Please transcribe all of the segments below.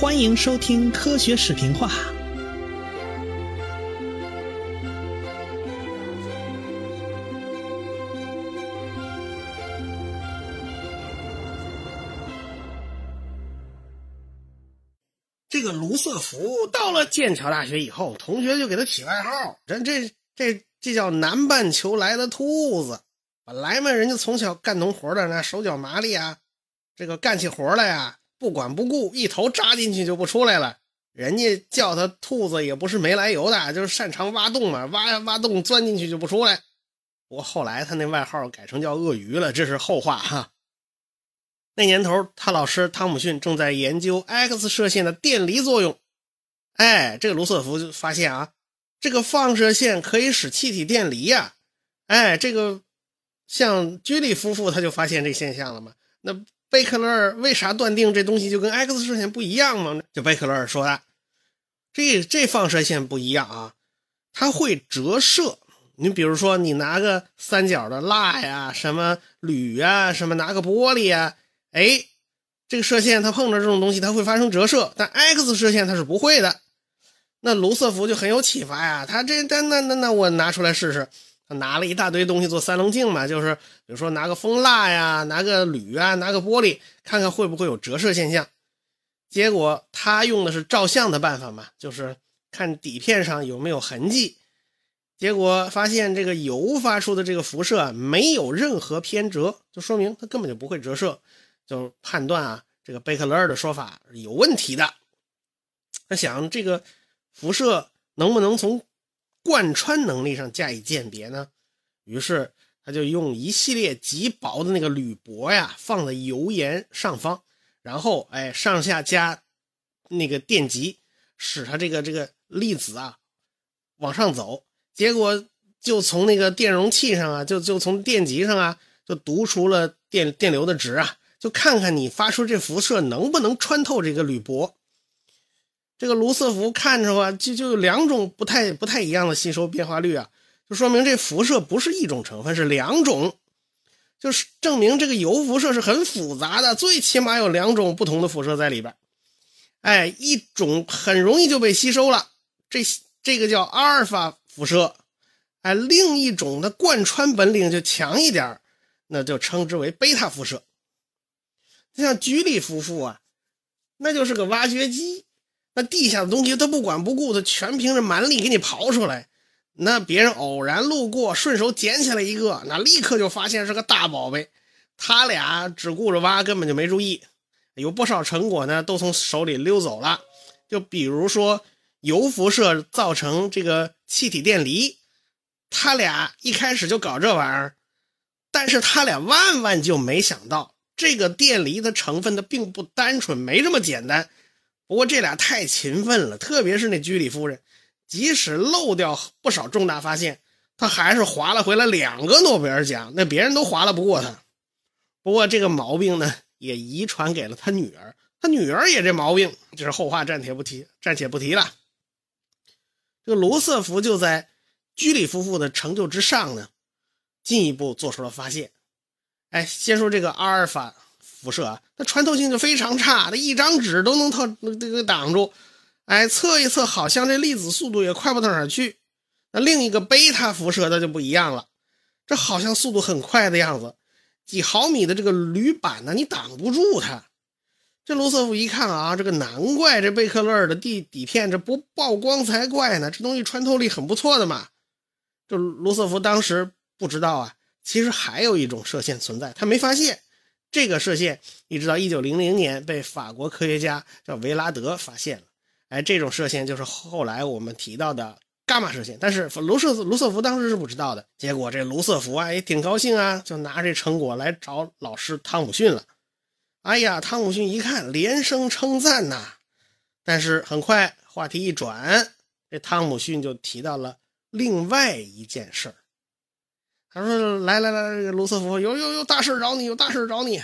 欢迎收听科学视频化。这个卢瑟福到了剑桥大学以后，同学就给他起外号，人这这这叫南半球来的兔子。本来嘛，人家从小干农活的，那手脚麻利啊，这个干起活来呀，不管不顾，一头扎进去就不出来了。人家叫他兔子也不是没来由的，就是擅长挖洞嘛，挖挖洞，钻进去就不出来。不过后来他那外号改成叫鳄鱼了，这是后话哈。那年头，他老师汤姆逊正在研究 X 射线的电离作用。哎，这个卢瑟福就发现啊，这个放射线可以使气体电离呀。哎，这个像居里夫妇他就发现这现象了嘛。那贝克勒尔为啥断定这东西就跟 X 射线不一样吗？就贝克勒尔说的，这这放射线不一样啊，它会折射。你比如说，你拿个三角的蜡呀，什么铝呀，什么拿个玻璃呀。哎，这个射线它碰着这种东西，它会发生折射，但 X 射线它是不会的。那卢瑟福就很有启发呀，他这那那那那我拿出来试试。他拿了一大堆东西做三棱镜嘛，就是比如说拿个蜂蜡呀，拿个铝啊，拿个玻璃，看看会不会有折射现象。结果他用的是照相的办法嘛，就是看底片上有没有痕迹。结果发现这个油发出的这个辐射没有任何偏折，就说明它根本就不会折射。就判断啊，这个贝克勒尔的说法是有问题的。他想，这个辐射能不能从贯穿能力上加以鉴别呢？于是他就用一系列极薄的那个铝箔呀，放在油盐上方，然后哎上下加那个电极，使它这个这个粒子啊往上走。结果就从那个电容器上啊，就就从电极上啊，就读出了电电流的值啊。就看看你发出这辐射能不能穿透这个铝箔。这个卢瑟福看着吧，就就有两种不太不太一样的吸收变化率啊，就说明这辐射不是一种成分，是两种，就是证明这个铀辐射是很复杂的，最起码有两种不同的辐射在里边。哎，一种很容易就被吸收了，这这个叫阿尔法辐射，哎，另一种的贯穿本领就强一点，那就称之为贝塔辐射。像居里夫妇啊，那就是个挖掘机，那地下的东西他不管不顾，他全凭着蛮力给你刨出来。那别人偶然路过，顺手捡起来一个，那立刻就发现是个大宝贝。他俩只顾着挖，根本就没注意，有不少成果呢，都从手里溜走了。就比如说铀辐射造成这个气体电离，他俩一开始就搞这玩意儿，但是他俩万万就没想到。这个电离的成分它并不单纯，没这么简单。不过这俩太勤奋了，特别是那居里夫人，即使漏掉不少重大发现，他还是划了回来两个诺贝尔奖，那别人都划了不过他。不过这个毛病呢，也遗传给了他女儿，他女儿也这毛病，就是后话，暂且不提，暂且不提了。这个罗瑟福就在居里夫妇的成就之上呢，进一步做出了发现。哎，先说这个阿尔法辐射啊，它穿透性就非常差，它一张纸都能透这个挡住。哎，测一测，好像这粒子速度也快不到哪儿去。那另一个贝塔辐射它就不一样了，这好像速度很快的样子，几毫米的这个铝板呢，你挡不住它。这卢瑟福一看啊，这个难怪这贝克勒尔的地底片这不曝光才怪呢，这东西穿透力很不错的嘛。这卢瑟福当时不知道啊。其实还有一种射线存在，他没发现这个射线，一直到一九零零年被法国科学家叫维拉德发现了。哎，这种射线就是后来我们提到的伽马射线，但是卢瑟卢瑟福当时是不知道的。结果这卢瑟福啊也挺高兴啊，就拿这成果来找老师汤姆逊了。哎呀，汤姆逊一看，连声称赞呐。但是很快话题一转，这汤姆逊就提到了另外一件事儿。他说：“来来来，卢瑟福有有有大事找你，有大事找你。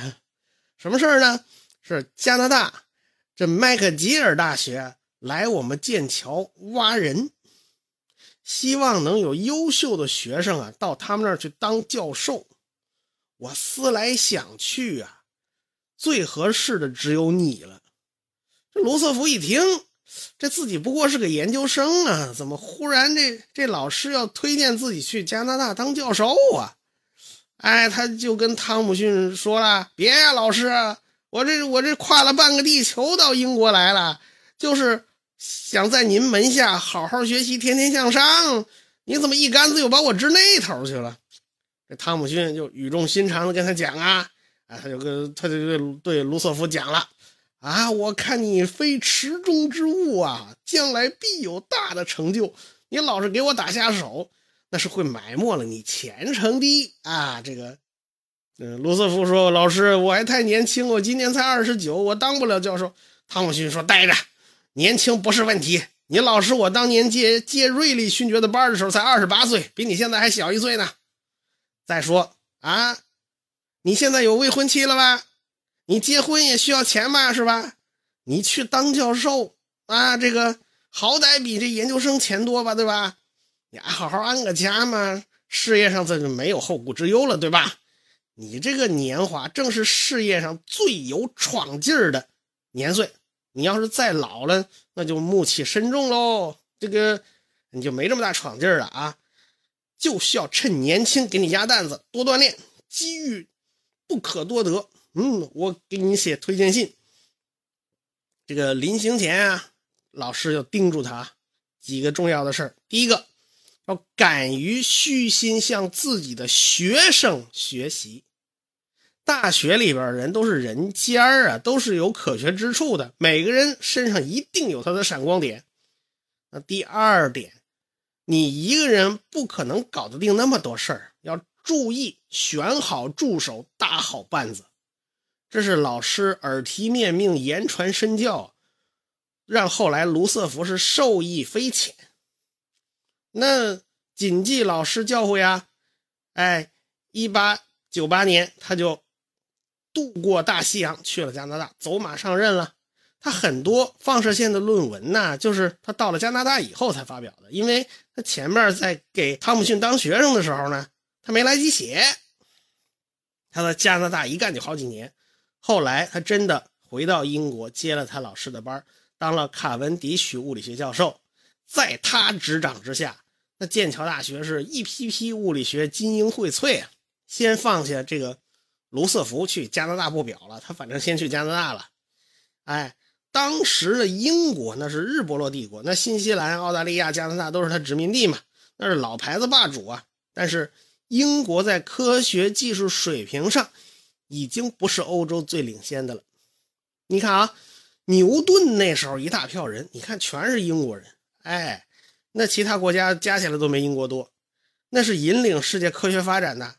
什么事儿呢？是加拿大这麦克吉尔大学来我们剑桥挖人，希望能有优秀的学生啊到他们那儿去当教授。我思来想去啊，最合适的只有你了。这卢瑟福一听，这自己不过是个研究生啊，怎么忽然这这老师要推荐自己去加拿大当教授啊？哎，他就跟汤姆逊说了：“别呀，老师，我这我这跨了半个地球到英国来了，就是想在您门下好好学习，天天向上。你怎么一竿子又把我支那头去了？”这汤姆逊就语重心长的跟他讲啊，啊，他就跟他就对对卢瑟福讲了：“啊，我看你非池中之物啊，将来必有大的成就。你老是给我打下手。”那是会埋没了你前程的啊！这个，嗯，卢瑟福说：“老师，我还太年轻，我今年才二十九，我当不了教授。”汤姆逊说：“待着，年轻不是问题。你老师，我当年接接瑞利勋爵的班的时候才二十八岁，比你现在还小一岁呢。再说啊，你现在有未婚妻了吧？你结婚也需要钱吧？是吧？你去当教授啊，这个好歹比这研究生钱多吧？对吧？”你好好安个家嘛，事业上这就没有后顾之忧了，对吧？你这个年华正是事业上最有闯劲儿的年岁，你要是再老了，那就暮气深重喽。这个你就没这么大闯劲儿了啊！就需要趁年轻给你压担子，多锻炼，机遇不可多得。嗯，我给你写推荐信。这个临行前啊，老师要叮嘱他几个重要的事儿。第一个。要敢于虚心向自己的学生学习。大学里边人都是人尖儿啊，都是有可学之处的。每个人身上一定有他的闪光点。那第二点，你一个人不可能搞得定那么多事儿，要注意选好助手，搭好伴子。这是老师耳提面命、言传身教，让后来卢瑟福是受益匪浅。那谨记老师教诲呀，哎，一八九八年他就渡过大西洋去了加拿大，走马上任了。他很多放射线的论文呢，就是他到了加拿大以后才发表的，因为他前面在给汤姆逊当学生的时候呢，他没来及写。他在加拿大一干就好几年，后来他真的回到英国接了他老师的班，当了卡文迪许物理学教授，在他执掌之下。那剑桥大学是一批批物理学精英荟萃啊！先放下这个卢瑟福去加拿大不表了，他反正先去加拿大了。哎，当时的英国那是日不落帝国，那新西兰、澳大利亚、加拿大都是他殖民地嘛，那是老牌子霸主啊。但是英国在科学技术水平上已经不是欧洲最领先的了。你看啊，牛顿那时候一大票人，你看全是英国人，哎。那其他国家加起来都没英国多，那是引领世界科学发展的。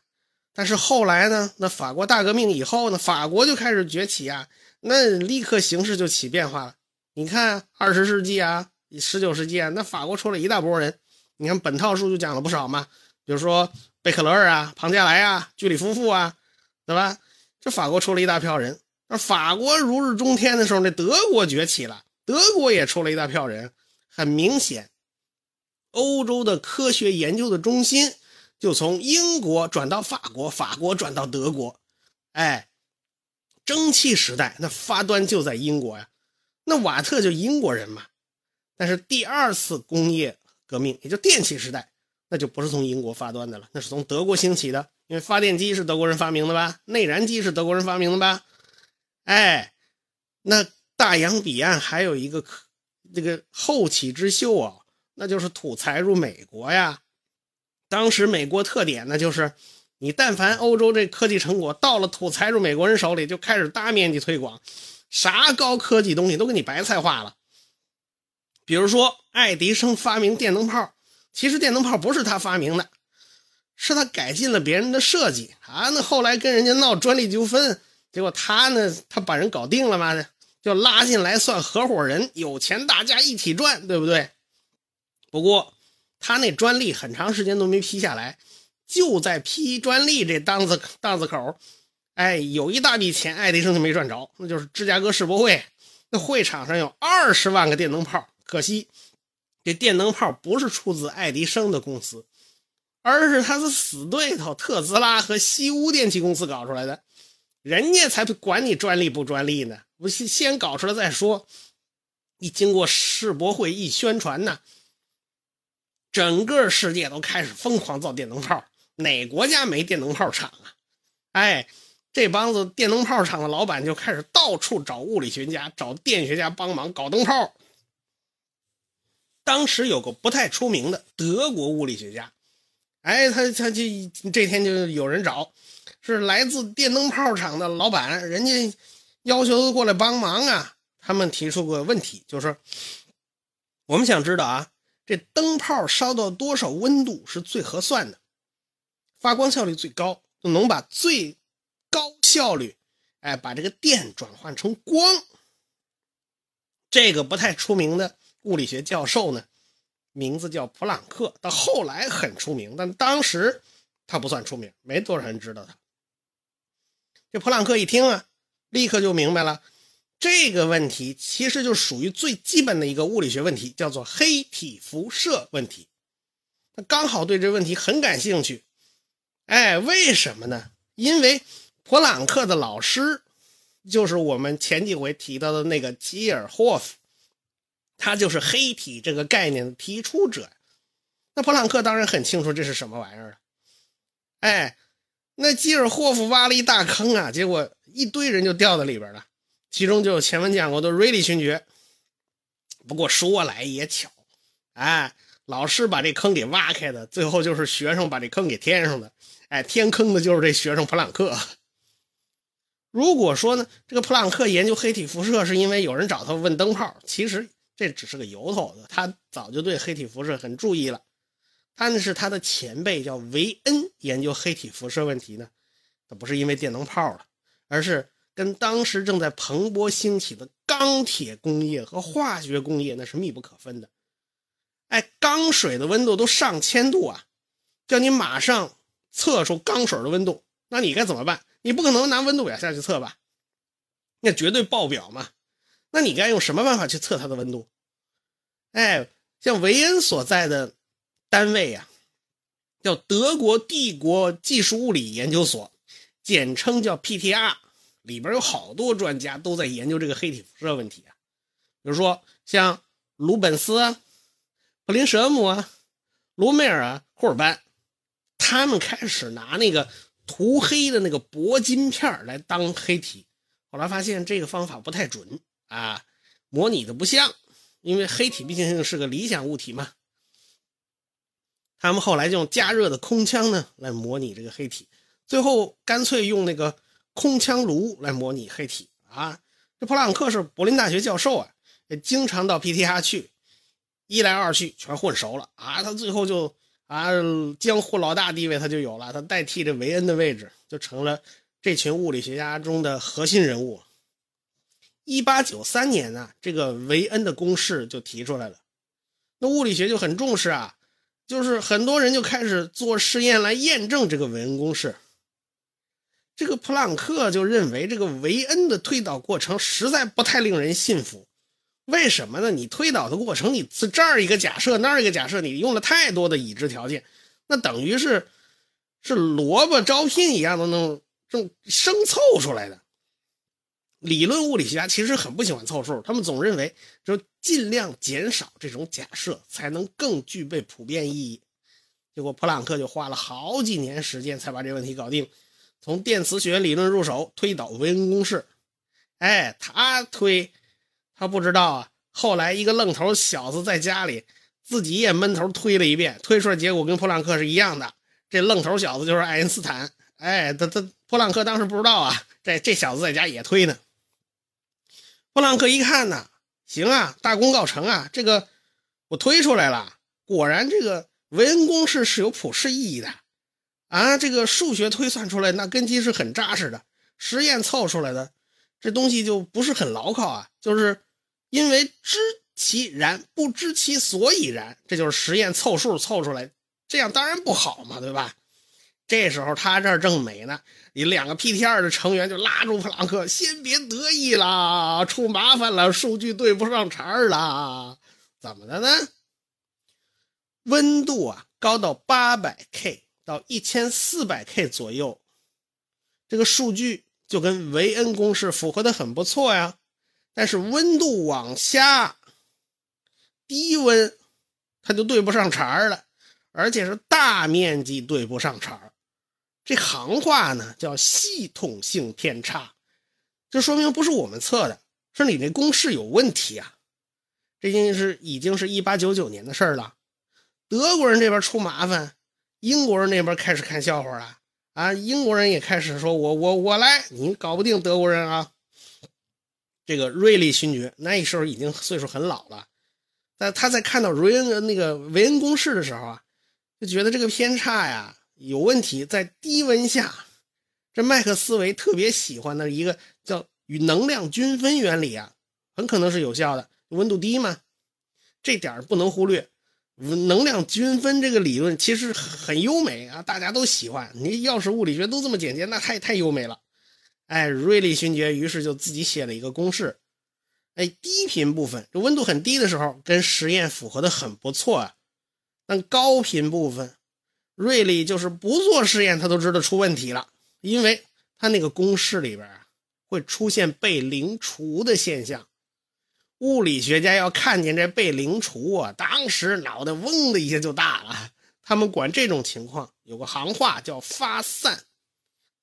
但是后来呢？那法国大革命以后呢？法国就开始崛起啊，那立刻形势就起变化了。你看二十世纪啊，十九世纪啊，那法国出了一大波人。你看本套书就讲了不少嘛，比如说贝克勒尔啊、庞加莱啊、居里夫妇啊，对吧？这法国出了一大票人。那法国如日中天的时候，那德国崛起了，德国也出了一大票人。很明显。欧洲的科学研究的中心就从英国转到法国，法国转到德国，哎，蒸汽时代那发端就在英国呀，那瓦特就英国人嘛。但是第二次工业革命，也就电气时代，那就不是从英国发端的了，那是从德国兴起的，因为发电机是德国人发明的吧，内燃机是德国人发明的吧，哎，那大洋彼岸还有一个这个后起之秀啊。那就是土财入美国呀！当时美国特点呢，就是你但凡欧洲这科技成果到了土财入美国人手里，就开始大面积推广，啥高科技东西都给你白菜化了。比如说爱迪生发明电灯泡，其实电灯泡不是他发明的，是他改进了别人的设计啊。那后来跟人家闹专利纠纷，结果他呢，他把人搞定了嘛，就拉进来算合伙人，有钱大家一起赚，对不对？不过，他那专利很长时间都没批下来，就在批专利这档子档子口，哎，有一大笔钱，爱迪生就没赚着，那就是芝加哥世博会，那会场上有二十万个电灯泡，可惜这电灯泡不是出自爱迪生的公司，而是他的死对头特斯拉和西屋电气公司搞出来的，人家才不管你专利不专利呢，不先先搞出来再说，一经过世博会一宣传呢，整个世界都开始疯狂造电灯泡。哪国家没电灯泡厂啊？哎，这帮子电灯泡厂的老板就开始到处找物理学家、找电学家帮忙搞灯泡。当时有个不太出名的德国物理学家，哎，他他就这天就有人找，是来自电灯泡厂的老板，人家要求过来帮忙啊。他们提出个问题，就是我们想知道啊，这灯泡烧到多少温度是最合算的，发光效率最高，就能把最高效率，哎，把这个电转换成光。这个不太出名的物理学教授呢，名字叫普朗克，到后来很出名，但当时他不算出名，没多少人知道他。这普朗克一听啊，立刻就明白了。这个问题其实就属于最基本的一个物理学问题，叫做黑体辐射问题。他刚好对这问题很感兴趣。哎，为什么呢？因为普朗克的老师就是我们前几回提到的那个基尔霍夫，他就是黑体这个概念的提出者。那普朗克当然很清楚这是什么玩意儿了。哎，那基尔霍夫挖了一大坑啊，结果一堆人就掉在里边了。其中就有前文讲过的瑞利勋爵。不过说来也巧，哎，老师把这坑给挖开的，最后就是学生把这坑给填上的。哎，填坑的就是这学生普朗克。如果说呢，这个普朗克研究黑体辐射是因为有人找他问灯泡，其实这只是个由头子，他早就对黑体辐射很注意了。但是他的前辈叫维恩研究黑体辐射问题呢，他不是因为电灯泡了，而是。跟当时正在蓬勃兴起的钢铁工业和化学工业那是密不可分的。哎，钢水的温度都上千度啊，叫你马上测出钢水的温度，那你该怎么办？你不可能拿温度表下去测吧？那绝对爆表嘛。那你该用什么办法去测它的温度？哎，像维恩所在的单位呀，叫德国帝国技术物理研究所，简称叫 PTR。里边有好多专家都在研究这个黑体辐射问题啊，比如说像鲁本斯啊、普林舍姆啊、罗梅尔啊、霍尔班，他们开始拿那个涂黑的那个铂金片来当黑体，后来发现这个方法不太准啊，模拟的不像，因为黑体毕竟是个理想物体嘛。他们后来就用加热的空腔呢来模拟这个黑体，最后干脆用那个。空腔炉来模拟黑体啊！这普朗克是柏林大学教授啊，也经常到 PTR 去，一来二去全混熟了啊！他最后就啊，江湖老大地位他就有了，他代替这维恩的位置，就成了这群物理学家中的核心人物。一八九三年呢，这个维恩的公式就提出来了，那物理学就很重视啊，就是很多人就开始做实验来验证这个维恩公式。这个普朗克就认为，这个维恩的推导过程实在不太令人信服。为什么呢？你推导的过程，你是这儿一个假设，那儿一个假设，你用了太多的已知条件，那等于是是萝卜招聘一样的那种这种生凑出来的。理论物理学家其实很不喜欢凑数，他们总认为就尽量减少这种假设，才能更具备普遍意义。结果普朗克就花了好几年时间才把这问题搞定。从电磁学理论入手推导维恩公式，哎，他推，他不知道啊。后来一个愣头小子在家里自己也闷头推了一遍，推出来结果跟普朗克是一样的。这愣头小子就是爱因斯坦。哎，他他普朗克当时不知道啊，这这小子在家也推呢。普朗克一看呢，行啊，大功告成啊，这个我推出来了，果然这个维恩公式是有普适意义的。啊，这个数学推算出来，那根基是很扎实的。实验凑出来的这东西就不是很牢靠啊。就是因为知其然，不知其所以然，这就是实验凑数凑出来，这样当然不好嘛，对吧？这时候他这儿正美呢，你两个 PTR 的成员就拉住普朗克，先别得意啦，出麻烦了，数据对不上茬儿了。怎么的呢？温度啊，高到八百 K。到一千四百 K 左右，这个数据就跟维恩公式符合的很不错呀。但是温度往下低温它就对不上茬了，而且是大面积对不上茬这行话呢叫系统性偏差，这说明不是我们测的，是你那公式有问题啊。这已经是已经是一八九九年的事儿了，德国人这边出麻烦，英国人那边开始看笑话了啊！英国人也开始说：“我我我来，你搞不定德国人啊！”这个瑞利勋爵那时候已经岁数很老了，但他在看到瑞恩那个维恩公式的时候啊，就觉得这个偏差呀有问题，在低温下，这麦克斯韦特别喜欢的一个叫与能量均分原理啊，很可能是有效的。温度低嘛，这点不能忽略。能量均分这个理论其实很优美啊，大家都喜欢。你要是物理学都这么简洁，那太太优美了。哎，瑞利勋爵于是就自己写了一个公式。哎，低频部分，这温度很低的时候，跟实验符合的很不错啊。但高频部分，瑞利就是不做实验，他都知道出问题了，因为他那个公式里边，会出现被零除的现象。物理学家要看见这被零除啊，当时脑袋嗡的一下就大了。他们管这种情况有个行话叫发散。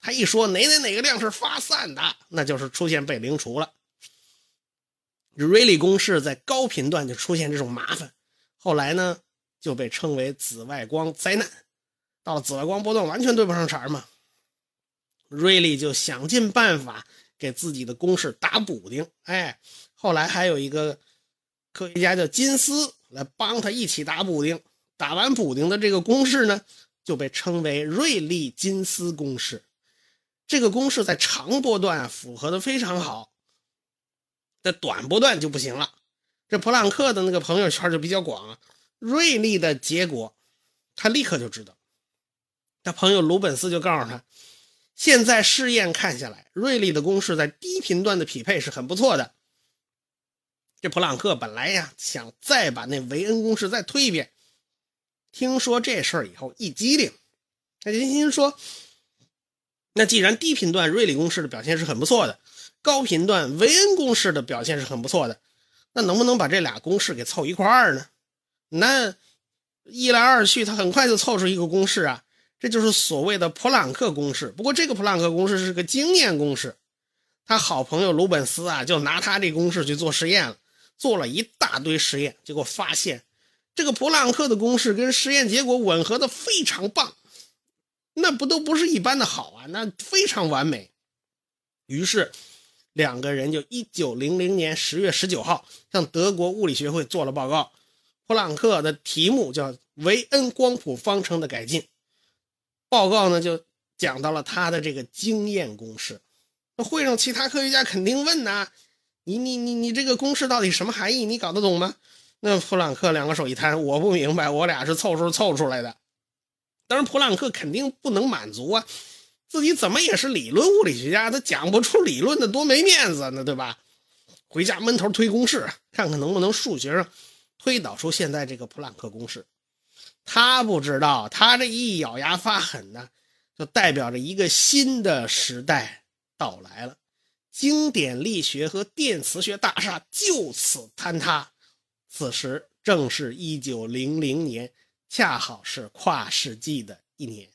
他一说哪哪哪个量是发散的，那就是出现被零除了。瑞利公式在高频段就出现这种麻烦，后来呢就被称为紫外光灾难。到紫外光波段完全对不上茬嘛，瑞利就想尽办法给自己的公式打补丁。哎。后来还有一个科学家叫金斯来帮他一起打补丁，打完补丁的这个公式呢，就被称为瑞利金斯公式。这个公式在长波段符合的非常好，在短波段就不行了。这普朗克的那个朋友圈就比较广。瑞利的结果，他立刻就知道。他朋友鲁本斯就告诉他，现在试验看下来，瑞利的公式在低频段的匹配是很不错的。这普朗克本来呀想再把那维恩公式再推一遍，听说这事儿以后一激灵，他就心说：那既然低频段瑞利公式的表现是很不错的，高频段维恩公式的表现是很不错的，那能不能把这俩公式给凑一块儿呢？那一来二去，他很快就凑出一个公式啊，这就是所谓的普朗克公式。不过这个普朗克公式是个经验公式，他好朋友鲁本斯啊就拿他这公式去做实验了。做了一大堆实验，结果发现这个普朗克的公式跟实验结果吻合的非常棒，那不都不是一般的好啊，那非常完美。于是两个人就一九零零年十月十九号向德国物理学会做了报告。普朗克的题目叫维恩光谱方程的改进，报告呢就讲到了他的这个经验公式。那会上其他科学家肯定问呐。你你你你这个公式到底什么含义？你搞得懂吗？那普朗克两个手一摊，我不明白，我俩是凑数凑出来的。当然，普朗克肯定不能满足啊，自己怎么也是理论物理学家，他讲不出理论的多没面子呢，对吧？回家闷头推公式，看看能不能数学上推导出现在这个普朗克公式。他不知道，他这一咬牙发狠呢，就代表着一个新的时代到来了。经典力学和电磁学大厦就此坍塌。此时正是一九零零年，恰好是跨世纪的一年。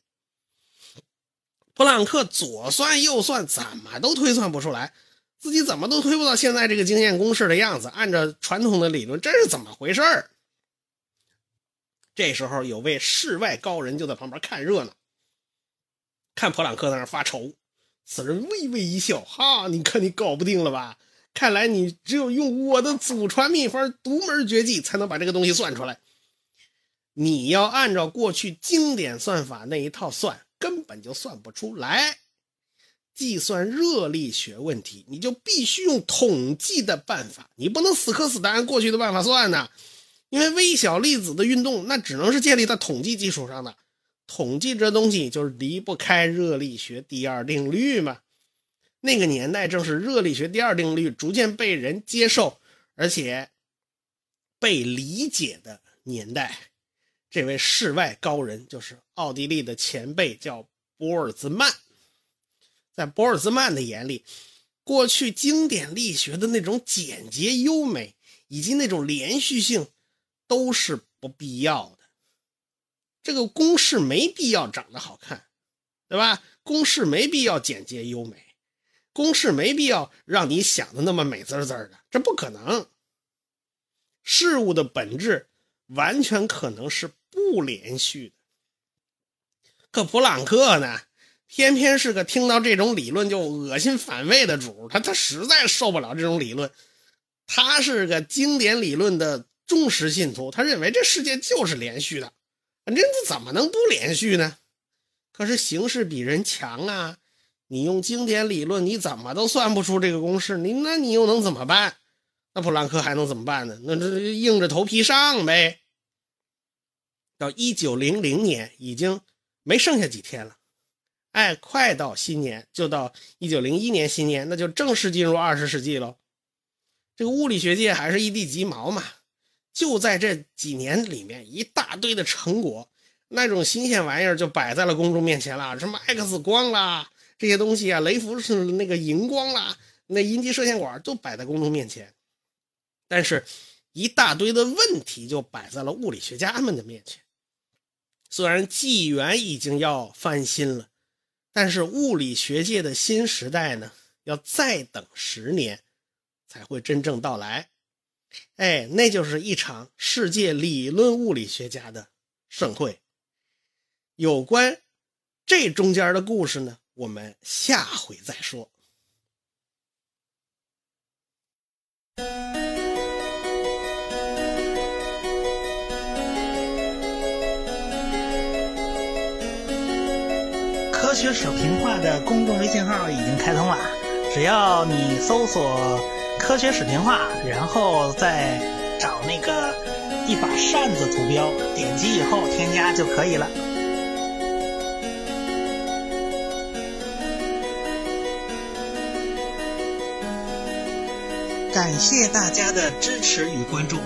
普朗克左算右算，怎么都推算不出来，自己怎么都推不到现在这个经验公式的样子。按照传统的理论，这是怎么回事儿？这时候有位世外高人就在旁边看热闹，看普朗克在那发愁。此人微微一笑，哈，你看你搞不定了吧？看来你只有用我的祖传秘方、独门绝技，才能把这个东西算出来。你要按照过去经典算法那一套算，根本就算不出来。计算热力学问题，你就必须用统计的办法，你不能死磕死的按过去的办法算呢。因为微小粒子的运动，那只能是建立在统计基础上的。统计这东西就是离不开热力学第二定律嘛。那个年代正是热力学第二定律逐渐被人接受，而且被理解的年代。这位世外高人就是奥地利的前辈，叫波尔兹曼。在波尔兹曼的眼里，过去经典力学的那种简洁优美以及那种连续性，都是不必要的。这个公式没必要长得好看，对吧？公式没必要简洁优美，公式没必要让你想的那么美滋滋的，这不可能。事物的本质完全可能是不连续的。可普朗克呢，偏偏是个听到这种理论就恶心反胃的主，他他实在受不了这种理论。他是个经典理论的忠实信徒，他认为这世界就是连续的，这怎么能不连续呢？可是形势比人强啊！你用经典理论，你怎么都算不出这个公式，你那你又能怎么办？那普朗克还能怎么办呢？那这硬着头皮上呗。到一九零零年，已经没剩下几天了，哎，快到新年，就到一九零一年新年，那就正式进入二十世纪喽。这个物理学界还是一地鸡毛嘛，就在这几年里面，一大堆的成果，那种新鲜玩意儿就摆在了公众面前了，什么 X 光啦，这些东西啊，雷弗是那个荧光啦，那阴极射线管都摆在公众面前，但是，一大堆的问题就摆在了物理学家们的面前。虽然纪元已经要翻新了，但是物理学界的新时代呢，要再等十年。才会真正到来，哎，那就是一场世界理论物理学家的盛会。有关这中间的故事呢，我们下回再说。科学水平化的公众微信号已经开通了，只要你搜索。科学史评话，然后再找那个一把扇子图标，点击以后添加就可以了。感谢大家的支持与关注。